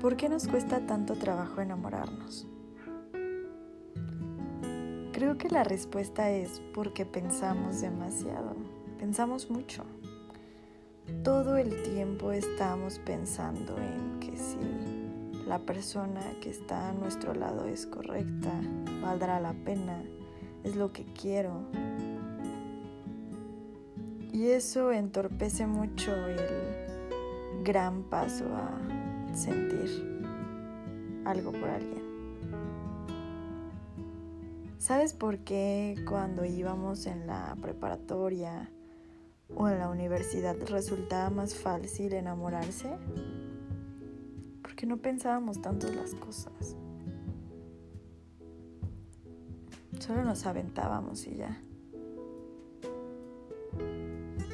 ¿Por qué nos cuesta tanto trabajo enamorarnos? Creo que la respuesta es porque pensamos demasiado, pensamos mucho. Todo el tiempo estamos pensando en que si la persona que está a nuestro lado es correcta, valdrá la pena, es lo que quiero. Y eso entorpece mucho el gran paso a sentir algo por alguien. ¿Sabes por qué cuando íbamos en la preparatoria o en la universidad resultaba más fácil enamorarse? Porque no pensábamos tanto las cosas. Solo nos aventábamos y ya.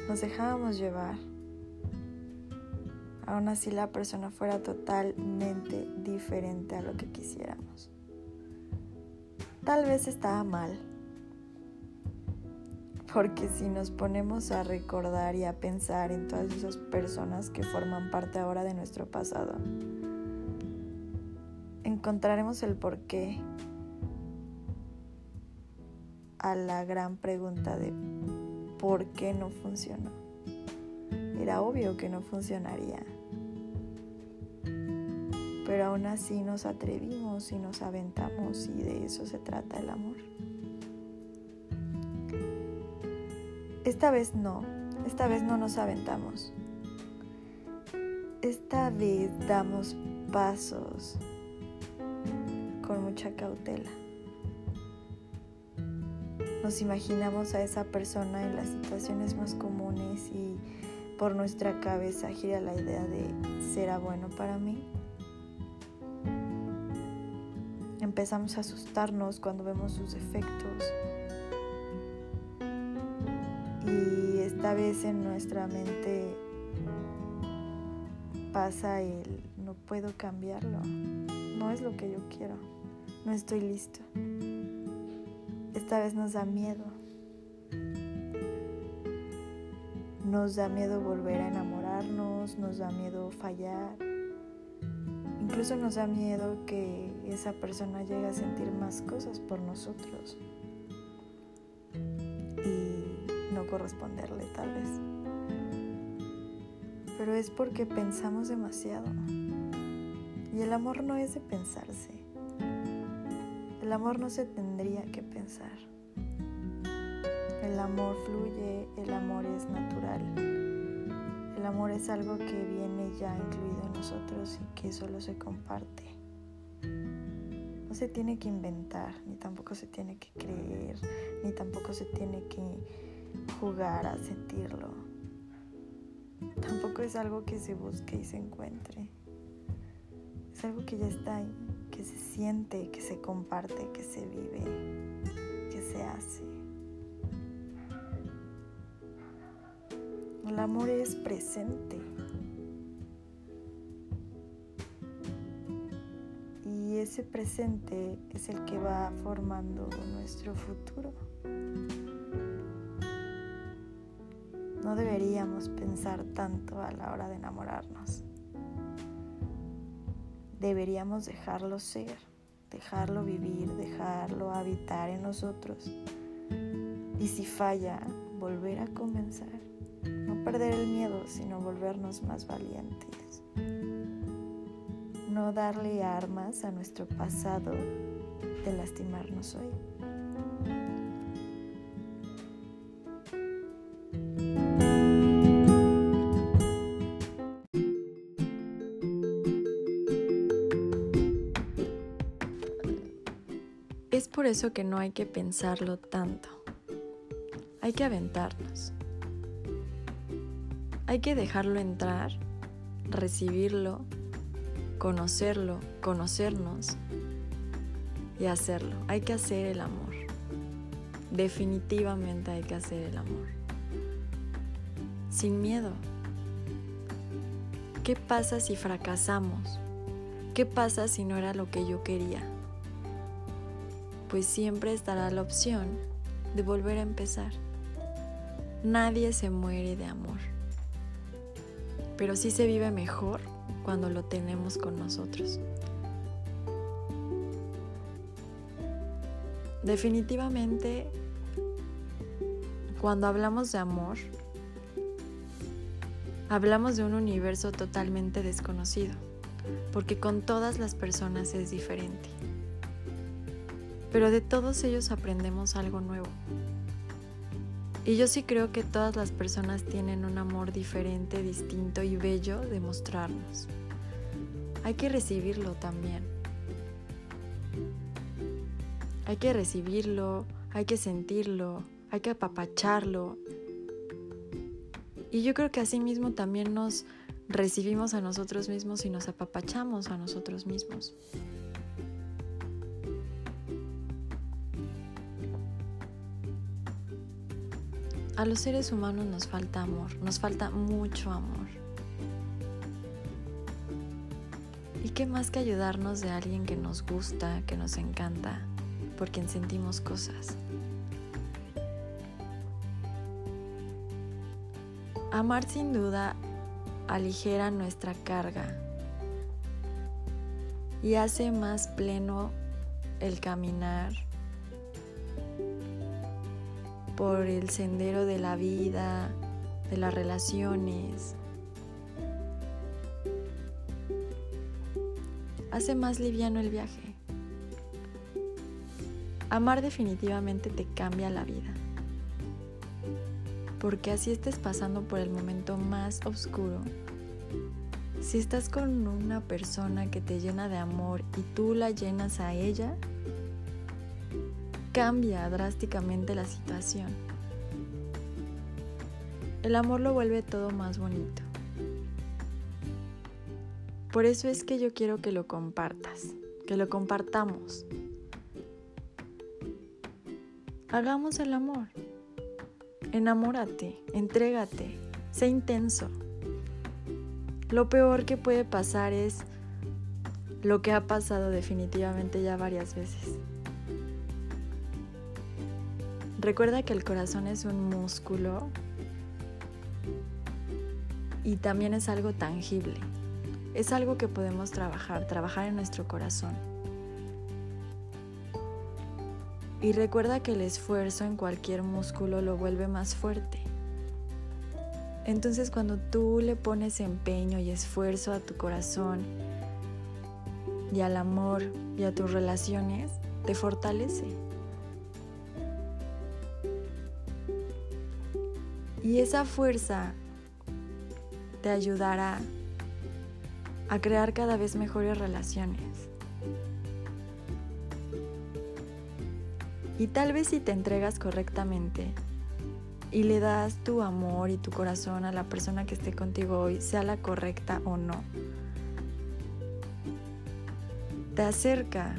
Nos dejábamos llevar aún así la persona fuera totalmente diferente a lo que quisiéramos. Tal vez estaba mal, porque si nos ponemos a recordar y a pensar en todas esas personas que forman parte ahora de nuestro pasado, encontraremos el porqué a la gran pregunta de por qué no funcionó. Era obvio que no funcionaría pero aún así nos atrevimos y nos aventamos y de eso se trata el amor. Esta vez no, esta vez no nos aventamos. Esta vez damos pasos con mucha cautela. Nos imaginamos a esa persona en las situaciones más comunes y por nuestra cabeza gira la idea de ¿será bueno para mí? Empezamos a asustarnos cuando vemos sus efectos. Y esta vez en nuestra mente pasa el no puedo cambiarlo, no es lo que yo quiero, no estoy listo. Esta vez nos da miedo. Nos da miedo volver a enamorarnos, nos da miedo fallar. Incluso nos da miedo que esa persona llegue a sentir más cosas por nosotros y no corresponderle tal vez. Pero es porque pensamos demasiado. Y el amor no es de pensarse. El amor no se tendría que pensar. El amor fluye, el amor es natural. El amor es algo que viene ya incluido en nosotros y que solo se comparte. No se tiene que inventar, ni tampoco se tiene que creer, ni tampoco se tiene que jugar a sentirlo. Tampoco es algo que se busque y se encuentre. Es algo que ya está ahí, que se siente, que se comparte, que se vive, que se hace. El amor es presente. Y ese presente es el que va formando nuestro futuro. No deberíamos pensar tanto a la hora de enamorarnos. Deberíamos dejarlo ser, dejarlo vivir, dejarlo habitar en nosotros. Y si falla, volver a comenzar perder el miedo, sino volvernos más valientes. No darle armas a nuestro pasado de lastimarnos hoy. Es por eso que no hay que pensarlo tanto. Hay que aventarnos. Hay que dejarlo entrar, recibirlo, conocerlo, conocernos y hacerlo. Hay que hacer el amor. Definitivamente hay que hacer el amor. Sin miedo. ¿Qué pasa si fracasamos? ¿Qué pasa si no era lo que yo quería? Pues siempre estará la opción de volver a empezar. Nadie se muere de amor pero sí se vive mejor cuando lo tenemos con nosotros. Definitivamente, cuando hablamos de amor, hablamos de un universo totalmente desconocido, porque con todas las personas es diferente. Pero de todos ellos aprendemos algo nuevo. Y yo sí creo que todas las personas tienen un amor diferente, distinto y bello de mostrarnos. Hay que recibirlo también. Hay que recibirlo, hay que sentirlo, hay que apapacharlo. Y yo creo que así mismo también nos recibimos a nosotros mismos y nos apapachamos a nosotros mismos. A los seres humanos nos falta amor, nos falta mucho amor. ¿Y qué más que ayudarnos de alguien que nos gusta, que nos encanta? por quien sentimos cosas. Amar sin duda aligera nuestra carga y hace más pleno el caminar por el sendero de la vida, de las relaciones. Hace más liviano el viaje. Amar definitivamente te cambia la vida. Porque así estés pasando por el momento más oscuro, si estás con una persona que te llena de amor y tú la llenas a ella, cambia drásticamente la situación. El amor lo vuelve todo más bonito. Por eso es que yo quiero que lo compartas, que lo compartamos. Hagamos el amor. Enamórate, entrégate, sé intenso. Lo peor que puede pasar es lo que ha pasado definitivamente ya varias veces. Recuerda que el corazón es un músculo y también es algo tangible. Es algo que podemos trabajar, trabajar en nuestro corazón. Y recuerda que el esfuerzo en cualquier músculo lo vuelve más fuerte. Entonces cuando tú le pones empeño y esfuerzo a tu corazón y al amor y a tus relaciones, te fortalece. Y esa fuerza te ayudará a crear cada vez mejores relaciones. Y tal vez si te entregas correctamente y le das tu amor y tu corazón a la persona que esté contigo hoy, sea la correcta o no, te acerca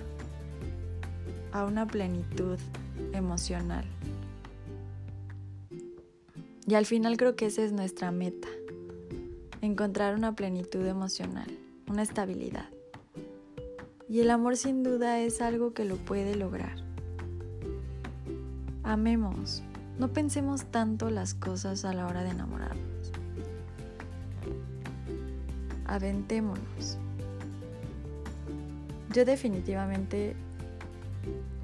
a una plenitud emocional. Y al final creo que esa es nuestra meta, encontrar una plenitud emocional, una estabilidad. Y el amor sin duda es algo que lo puede lograr. Amemos, no pensemos tanto las cosas a la hora de enamorarnos. Aventémonos. Yo definitivamente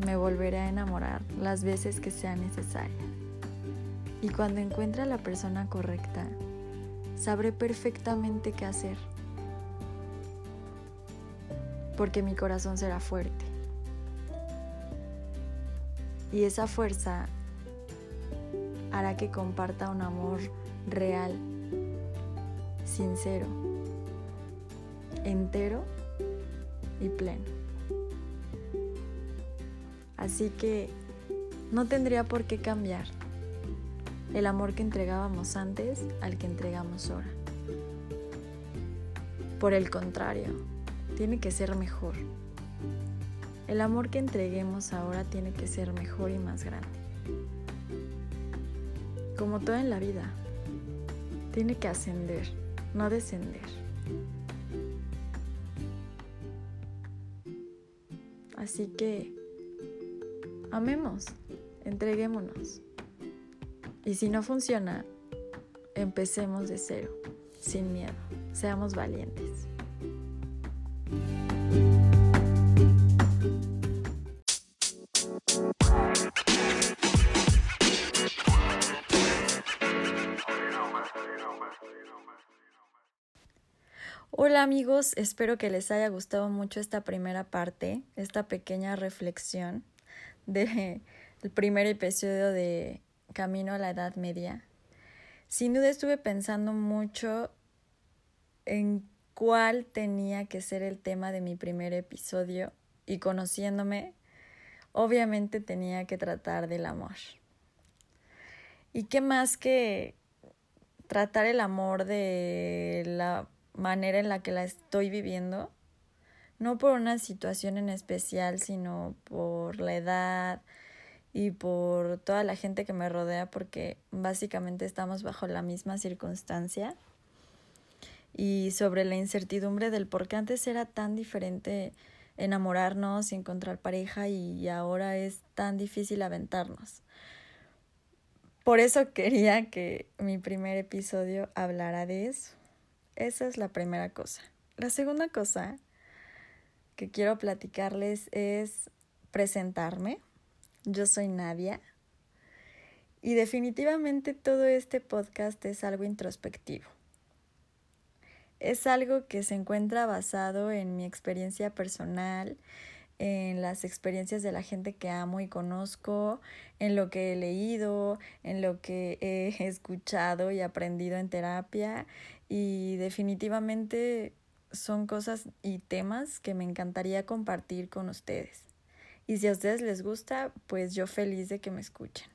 me volveré a enamorar las veces que sea necesaria. Y cuando encuentre a la persona correcta, sabré perfectamente qué hacer. Porque mi corazón será fuerte. Y esa fuerza hará que comparta un amor real, sincero, entero y pleno. Así que no tendría por qué cambiar el amor que entregábamos antes al que entregamos ahora. Por el contrario, tiene que ser mejor. El amor que entreguemos ahora tiene que ser mejor y más grande. Como todo en la vida, tiene que ascender, no descender. Así que amemos, entreguémonos. Y si no funciona, empecemos de cero, sin miedo, seamos valientes. Hola amigos, espero que les haya gustado mucho esta primera parte, esta pequeña reflexión del de primer episodio de Camino a la Edad Media. Sin duda estuve pensando mucho en cuál tenía que ser el tema de mi primer episodio y conociéndome, obviamente tenía que tratar del amor. ¿Y qué más que tratar el amor de la manera en la que la estoy viviendo, no por una situación en especial, sino por la edad y por toda la gente que me rodea, porque básicamente estamos bajo la misma circunstancia. Y sobre la incertidumbre del por qué antes era tan diferente enamorarnos y encontrar pareja y ahora es tan difícil aventarnos. Por eso quería que mi primer episodio hablara de eso. Esa es la primera cosa. La segunda cosa que quiero platicarles es presentarme. Yo soy Nadia y definitivamente todo este podcast es algo introspectivo. Es algo que se encuentra basado en mi experiencia personal, en las experiencias de la gente que amo y conozco, en lo que he leído, en lo que he escuchado y aprendido en terapia y definitivamente son cosas y temas que me encantaría compartir con ustedes. Y si a ustedes les gusta, pues yo feliz de que me escuchen.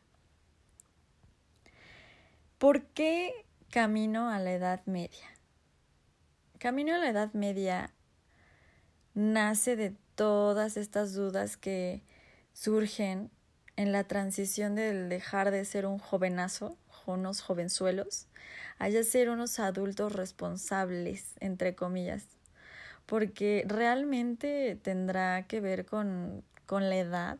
¿Por qué camino a la Edad Media? Camino a la Edad Media nace de todas estas dudas que surgen en la transición del dejar de ser un jovenazo, unos jovenzuelos, haya ser unos adultos responsables, entre comillas, porque realmente tendrá que ver con, con la edad.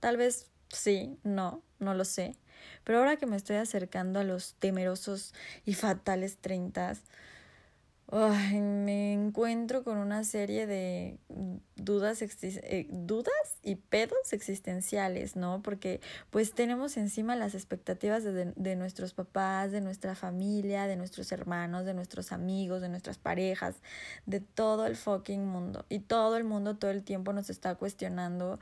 Tal vez sí, no, no lo sé. Pero ahora que me estoy acercando a los temerosos y fatales treintas, me encuentro con una serie de dudas, eh, dudas y pedos existenciales, ¿no? Porque pues tenemos encima las expectativas de, de nuestros papás, de nuestra familia, de nuestros hermanos, de nuestros amigos, de nuestras parejas, de todo el fucking mundo. Y todo el mundo todo el tiempo nos está cuestionando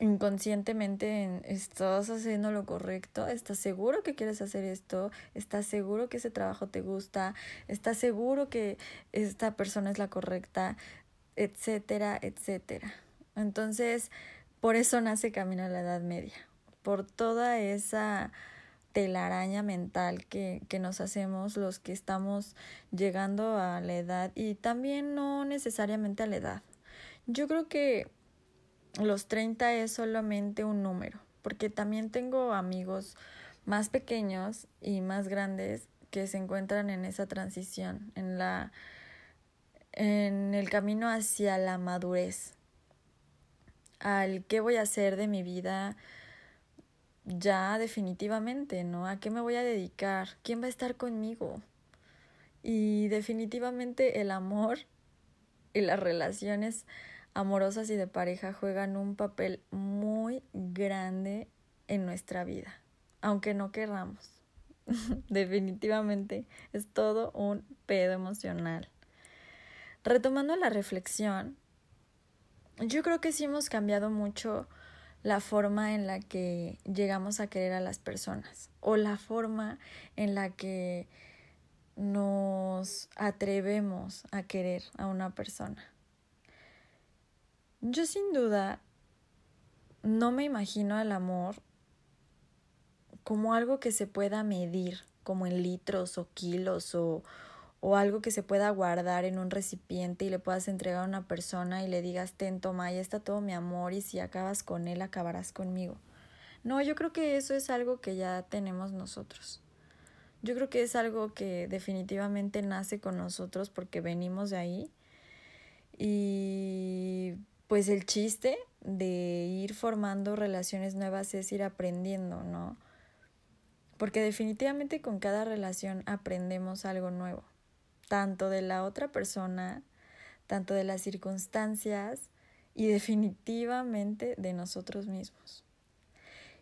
inconscientemente estás haciendo lo correcto, estás seguro que quieres hacer esto, estás seguro que ese trabajo te gusta, estás seguro que esta persona es la correcta, etcétera, etcétera. Entonces, por eso nace Camino a la Edad Media, por toda esa telaraña mental que, que nos hacemos los que estamos llegando a la edad y también no necesariamente a la edad. Yo creo que los 30 es solamente un número, porque también tengo amigos más pequeños y más grandes que se encuentran en esa transición, en la en el camino hacia la madurez, al qué voy a hacer de mi vida ya definitivamente, ¿no? ¿A qué me voy a dedicar? ¿Quién va a estar conmigo? Y definitivamente el amor y las relaciones amorosas y de pareja juegan un papel muy grande en nuestra vida, aunque no querramos. Definitivamente es todo un pedo emocional. Retomando la reflexión, yo creo que sí hemos cambiado mucho la forma en la que llegamos a querer a las personas o la forma en la que nos atrevemos a querer a una persona. Yo sin duda no me imagino el amor como algo que se pueda medir, como en litros o kilos o, o algo que se pueda guardar en un recipiente y le puedas entregar a una persona y le digas, ten, toma, ahí está todo mi amor y si acabas con él, acabarás conmigo. No, yo creo que eso es algo que ya tenemos nosotros. Yo creo que es algo que definitivamente nace con nosotros porque venimos de ahí y pues el chiste de ir formando relaciones nuevas es ir aprendiendo, ¿no? Porque definitivamente con cada relación aprendemos algo nuevo, tanto de la otra persona, tanto de las circunstancias y definitivamente de nosotros mismos.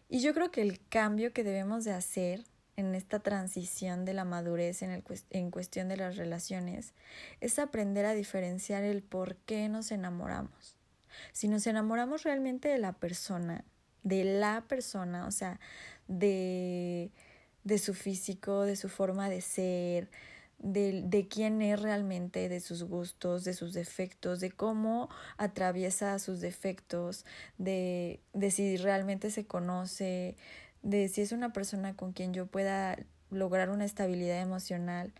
Y yo creo que el cambio que debemos de hacer en esta transición de la madurez en, el, en cuestión de las relaciones es aprender a diferenciar el por qué nos enamoramos. Si nos enamoramos realmente de la persona, de la persona, o sea, de, de su físico, de su forma de ser, de, de, quién es realmente, de sus gustos, de sus defectos, de cómo atraviesa sus defectos, de, de si realmente se conoce, de si es una persona con quien yo pueda lograr una estabilidad emocional,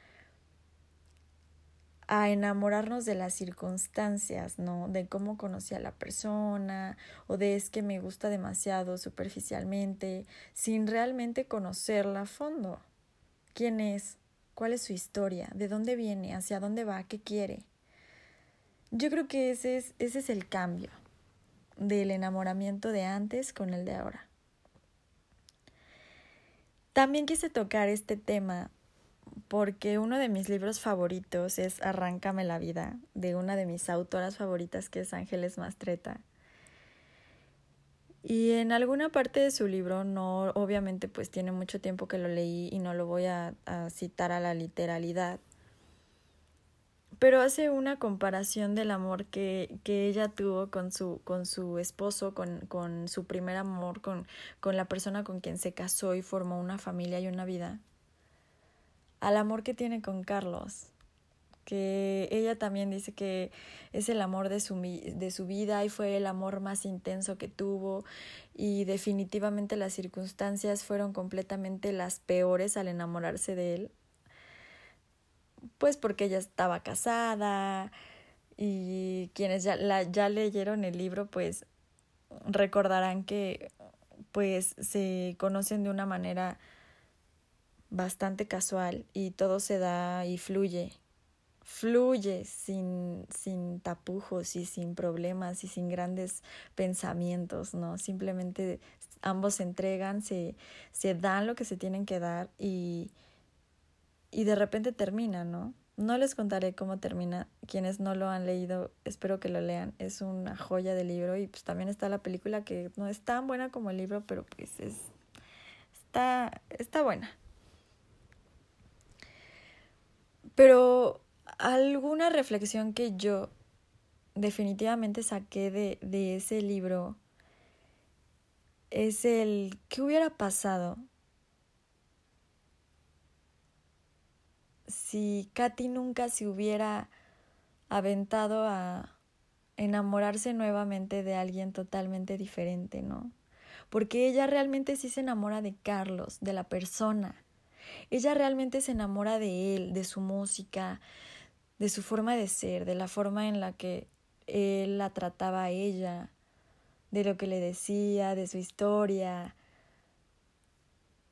a enamorarnos de las circunstancias, ¿no? De cómo conocí a la persona o de es que me gusta demasiado superficialmente, sin realmente conocerla a fondo. ¿Quién es? ¿Cuál es su historia? ¿De dónde viene? ¿Hacia dónde va? ¿Qué quiere? Yo creo que ese es, ese es el cambio del enamoramiento de antes con el de ahora. También quise tocar este tema porque uno de mis libros favoritos es Arráncame la vida, de una de mis autoras favoritas que es Ángeles Mastreta. Y en alguna parte de su libro, no, obviamente pues tiene mucho tiempo que lo leí y no lo voy a, a citar a la literalidad, pero hace una comparación del amor que, que ella tuvo con su, con su esposo, con, con su primer amor, con, con la persona con quien se casó y formó una familia y una vida, al amor que tiene con Carlos, que ella también dice que es el amor de su, de su vida y fue el amor más intenso que tuvo. Y definitivamente las circunstancias fueron completamente las peores al enamorarse de él. Pues porque ella estaba casada y quienes ya, la, ya leyeron el libro pues recordarán que pues se conocen de una manera bastante casual y todo se da y fluye fluye sin, sin tapujos y sin problemas y sin grandes pensamientos, ¿no? Simplemente ambos se entregan, se, se dan lo que se tienen que dar y, y de repente termina, ¿no? No les contaré cómo termina. Quienes no lo han leído, espero que lo lean. Es una joya de libro y pues también está la película que no es tan buena como el libro, pero pues es está está buena. Pero alguna reflexión que yo definitivamente saqué de, de ese libro es el qué hubiera pasado si Katy nunca se hubiera aventado a enamorarse nuevamente de alguien totalmente diferente, ¿no? Porque ella realmente sí se enamora de Carlos, de la persona. Ella realmente se enamora de él, de su música, de su forma de ser, de la forma en la que él la trataba a ella, de lo que le decía, de su historia,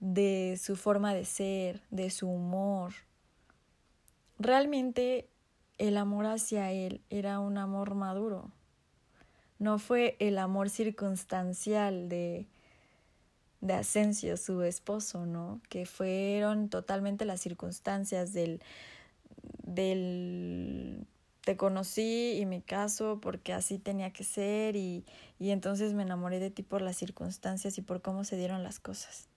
de su forma de ser, de su humor. Realmente el amor hacia él era un amor maduro. No fue el amor circunstancial de, de Asensio, su esposo, ¿no? Que fueron totalmente las circunstancias del, del te conocí y me caso porque así tenía que ser y, y entonces me enamoré de ti por las circunstancias y por cómo se dieron las cosas.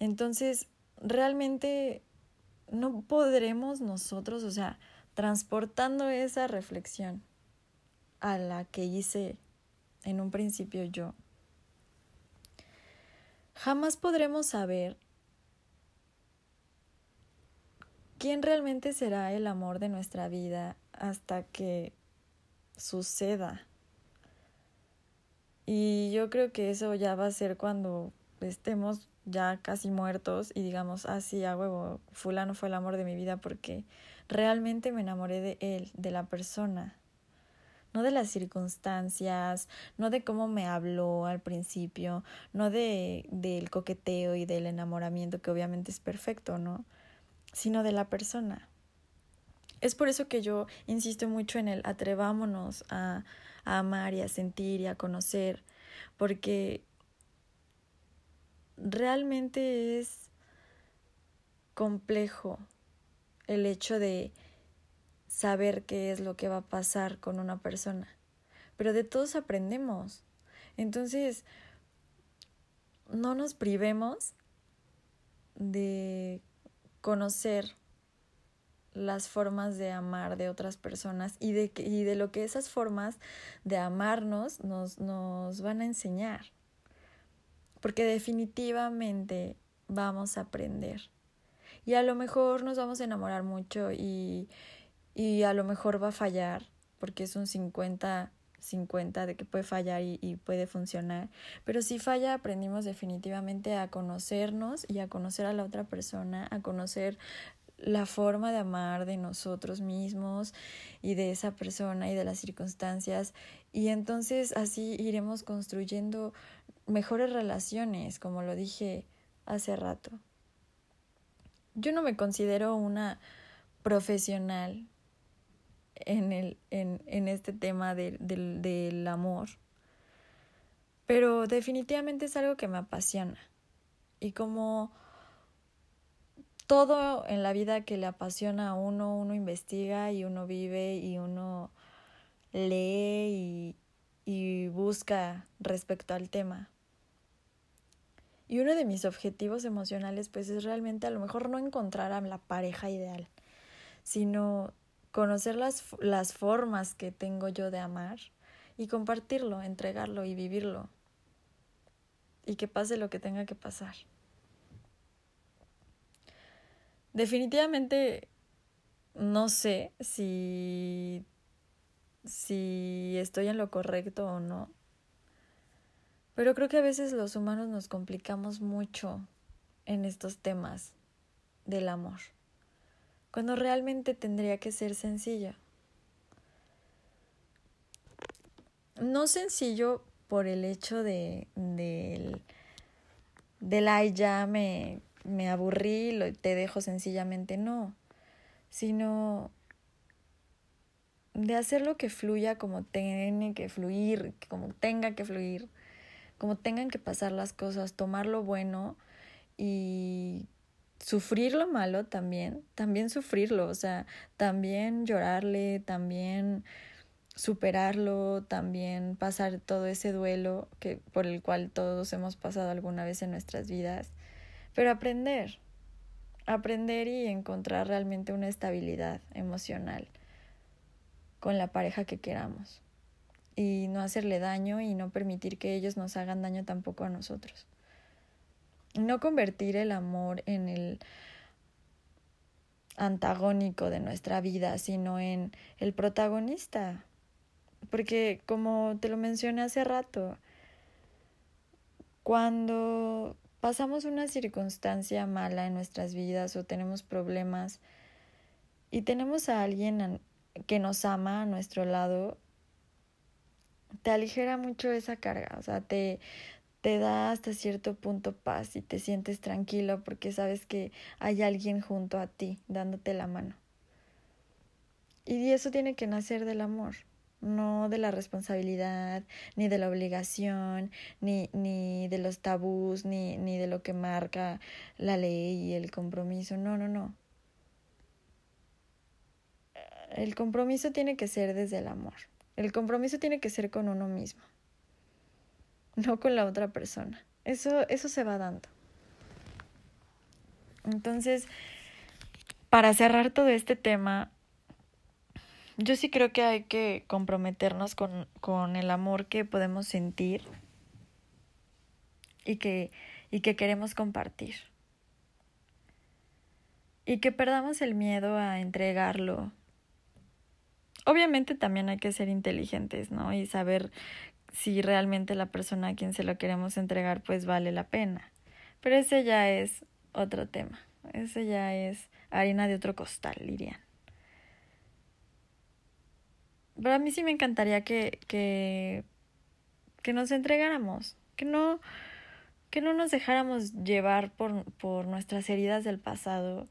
Entonces, realmente no podremos nosotros, o sea, transportando esa reflexión a la que hice en un principio yo, jamás podremos saber quién realmente será el amor de nuestra vida hasta que suceda. Y yo creo que eso ya va a ser cuando estemos ya casi muertos y digamos, ah, sí, a huevo, fulano fue el amor de mi vida porque realmente me enamoré de él, de la persona, no de las circunstancias, no de cómo me habló al principio, no de del coqueteo y del enamoramiento que obviamente es perfecto, ¿no? sino de la persona. Es por eso que yo insisto mucho en el atrevámonos a, a amar y a sentir y a conocer, porque realmente es complejo el hecho de saber qué es lo que va a pasar con una persona. Pero de todos aprendemos. Entonces, no nos privemos de conocer las formas de amar de otras personas y de, y de lo que esas formas de amarnos nos, nos van a enseñar. Porque definitivamente vamos a aprender. Y a lo mejor nos vamos a enamorar mucho y, y a lo mejor va a fallar, porque es un 50 50 de que puede fallar y, y, puede funcionar. Pero si falla, aprendimos definitivamente a conocernos y a conocer a la otra persona, a conocer la forma de amar de nosotros mismos y de esa persona y de las circunstancias. Y entonces así iremos construyendo mejores relaciones, como lo dije hace rato. Yo no me considero una profesional en, el, en, en este tema de, del amor, pero definitivamente es algo que me apasiona. Y como todo en la vida que le apasiona a uno, uno investiga y uno vive y uno lee y, y busca respecto al tema. Y uno de mis objetivos emocionales pues es realmente a lo mejor no encontrar a la pareja ideal, sino conocer las, las formas que tengo yo de amar y compartirlo, entregarlo y vivirlo. Y que pase lo que tenga que pasar. Definitivamente no sé si, si estoy en lo correcto o no. Pero creo que a veces los humanos nos complicamos mucho en estos temas del amor, cuando realmente tendría que ser sencillo. No sencillo por el hecho de del, del ay ya me me aburrí, lo, te dejo sencillamente, no, sino de hacer lo que fluya como tiene que fluir, como tenga que fluir, como tengan que pasar las cosas, tomar lo bueno y sufrir lo malo también, también sufrirlo, o sea, también llorarle, también superarlo, también pasar todo ese duelo que por el cual todos hemos pasado alguna vez en nuestras vidas pero aprender, aprender y encontrar realmente una estabilidad emocional con la pareja que queramos y no hacerle daño y no permitir que ellos nos hagan daño tampoco a nosotros. No convertir el amor en el antagónico de nuestra vida, sino en el protagonista. Porque como te lo mencioné hace rato, cuando pasamos una circunstancia mala en nuestras vidas o tenemos problemas y tenemos a alguien que nos ama a nuestro lado, te aligera mucho esa carga, o sea, te, te da hasta cierto punto paz y te sientes tranquilo porque sabes que hay alguien junto a ti dándote la mano. Y eso tiene que nacer del amor no de la responsabilidad, ni de la obligación, ni, ni de los tabús, ni, ni de lo que marca la ley y el compromiso. No, no, no. El compromiso tiene que ser desde el amor. El compromiso tiene que ser con uno mismo, no con la otra persona. Eso, eso se va dando. Entonces, para cerrar todo este tema, yo sí creo que hay que comprometernos con, con el amor que podemos sentir y que, y que queremos compartir. Y que perdamos el miedo a entregarlo. Obviamente también hay que ser inteligentes, ¿no? Y saber si realmente la persona a quien se lo queremos entregar pues vale la pena. Pero ese ya es otro tema. Ese ya es harina de otro costal, dirían. Pero a mí sí me encantaría que, que, que nos entregáramos, que no, que no nos dejáramos llevar por, por nuestras heridas del pasado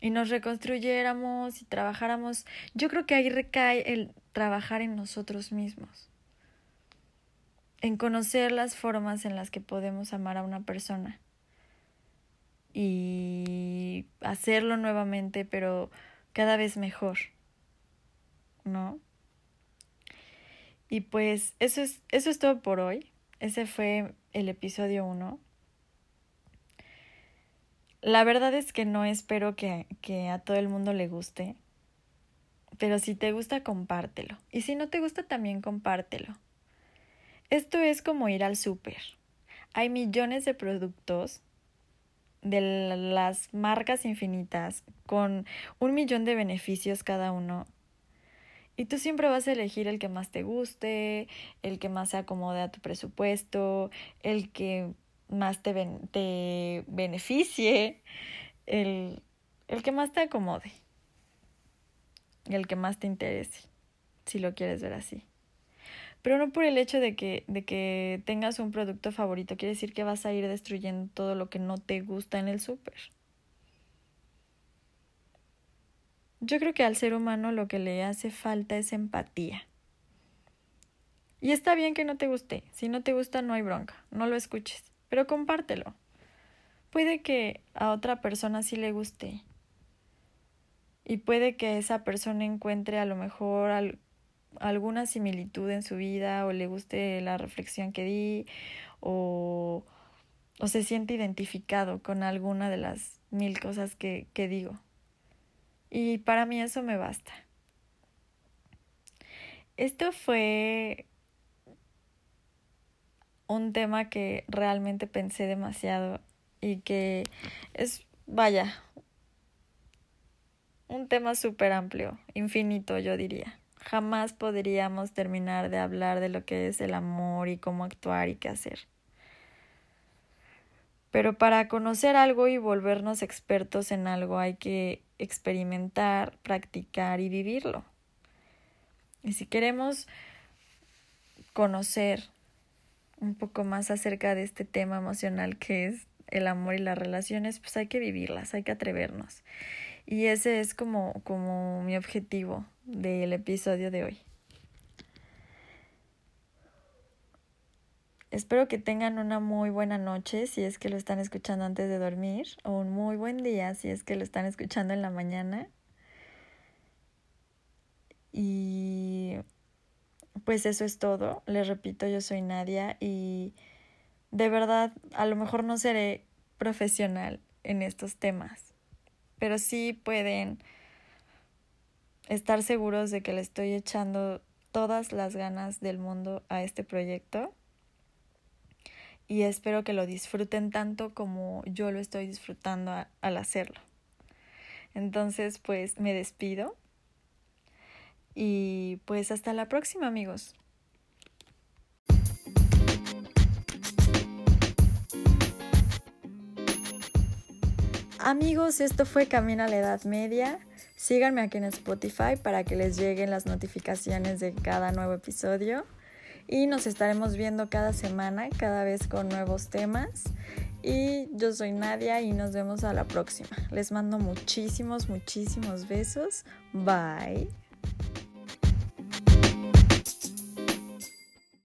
y nos reconstruyéramos y trabajáramos. Yo creo que ahí recae el trabajar en nosotros mismos, en conocer las formas en las que podemos amar a una persona y hacerlo nuevamente, pero cada vez mejor. ¿no? Y pues eso es, eso es todo por hoy. ese fue el episodio 1. La verdad es que no espero que, que a todo el mundo le guste, pero si te gusta, compártelo. Y si no te gusta, también compártelo. Esto es como ir al súper. Hay millones de productos de las marcas infinitas con un millón de beneficios cada uno. Y tú siempre vas a elegir el que más te guste, el que más se acomode a tu presupuesto, el que más te, te beneficie, el, el que más te acomode, el que más te interese, si lo quieres ver así. Pero no por el hecho de que, de que tengas un producto favorito, quiere decir que vas a ir destruyendo todo lo que no te gusta en el súper. Yo creo que al ser humano lo que le hace falta es empatía. Y está bien que no te guste. Si no te gusta, no hay bronca. No lo escuches. Pero compártelo. Puede que a otra persona sí le guste. Y puede que esa persona encuentre a lo mejor alguna similitud en su vida o le guste la reflexión que di o, o se siente identificado con alguna de las mil cosas que, que digo. Y para mí eso me basta. Esto fue un tema que realmente pensé demasiado y que es, vaya, un tema súper amplio, infinito yo diría. Jamás podríamos terminar de hablar de lo que es el amor y cómo actuar y qué hacer. Pero para conocer algo y volvernos expertos en algo hay que experimentar, practicar y vivirlo. Y si queremos conocer un poco más acerca de este tema emocional que es el amor y las relaciones, pues hay que vivirlas, hay que atrevernos. Y ese es como, como mi objetivo del episodio de hoy. Espero que tengan una muy buena noche si es que lo están escuchando antes de dormir o un muy buen día si es que lo están escuchando en la mañana. Y pues eso es todo. Les repito, yo soy Nadia y de verdad a lo mejor no seré profesional en estos temas, pero sí pueden estar seguros de que le estoy echando todas las ganas del mundo a este proyecto y espero que lo disfruten tanto como yo lo estoy disfrutando al hacerlo. Entonces, pues me despido y pues hasta la próxima amigos. Amigos, esto fue Camino a la Edad Media. Síganme aquí en Spotify para que les lleguen las notificaciones de cada nuevo episodio. Y nos estaremos viendo cada semana, cada vez con nuevos temas. Y yo soy Nadia y nos vemos a la próxima. Les mando muchísimos, muchísimos besos. Bye.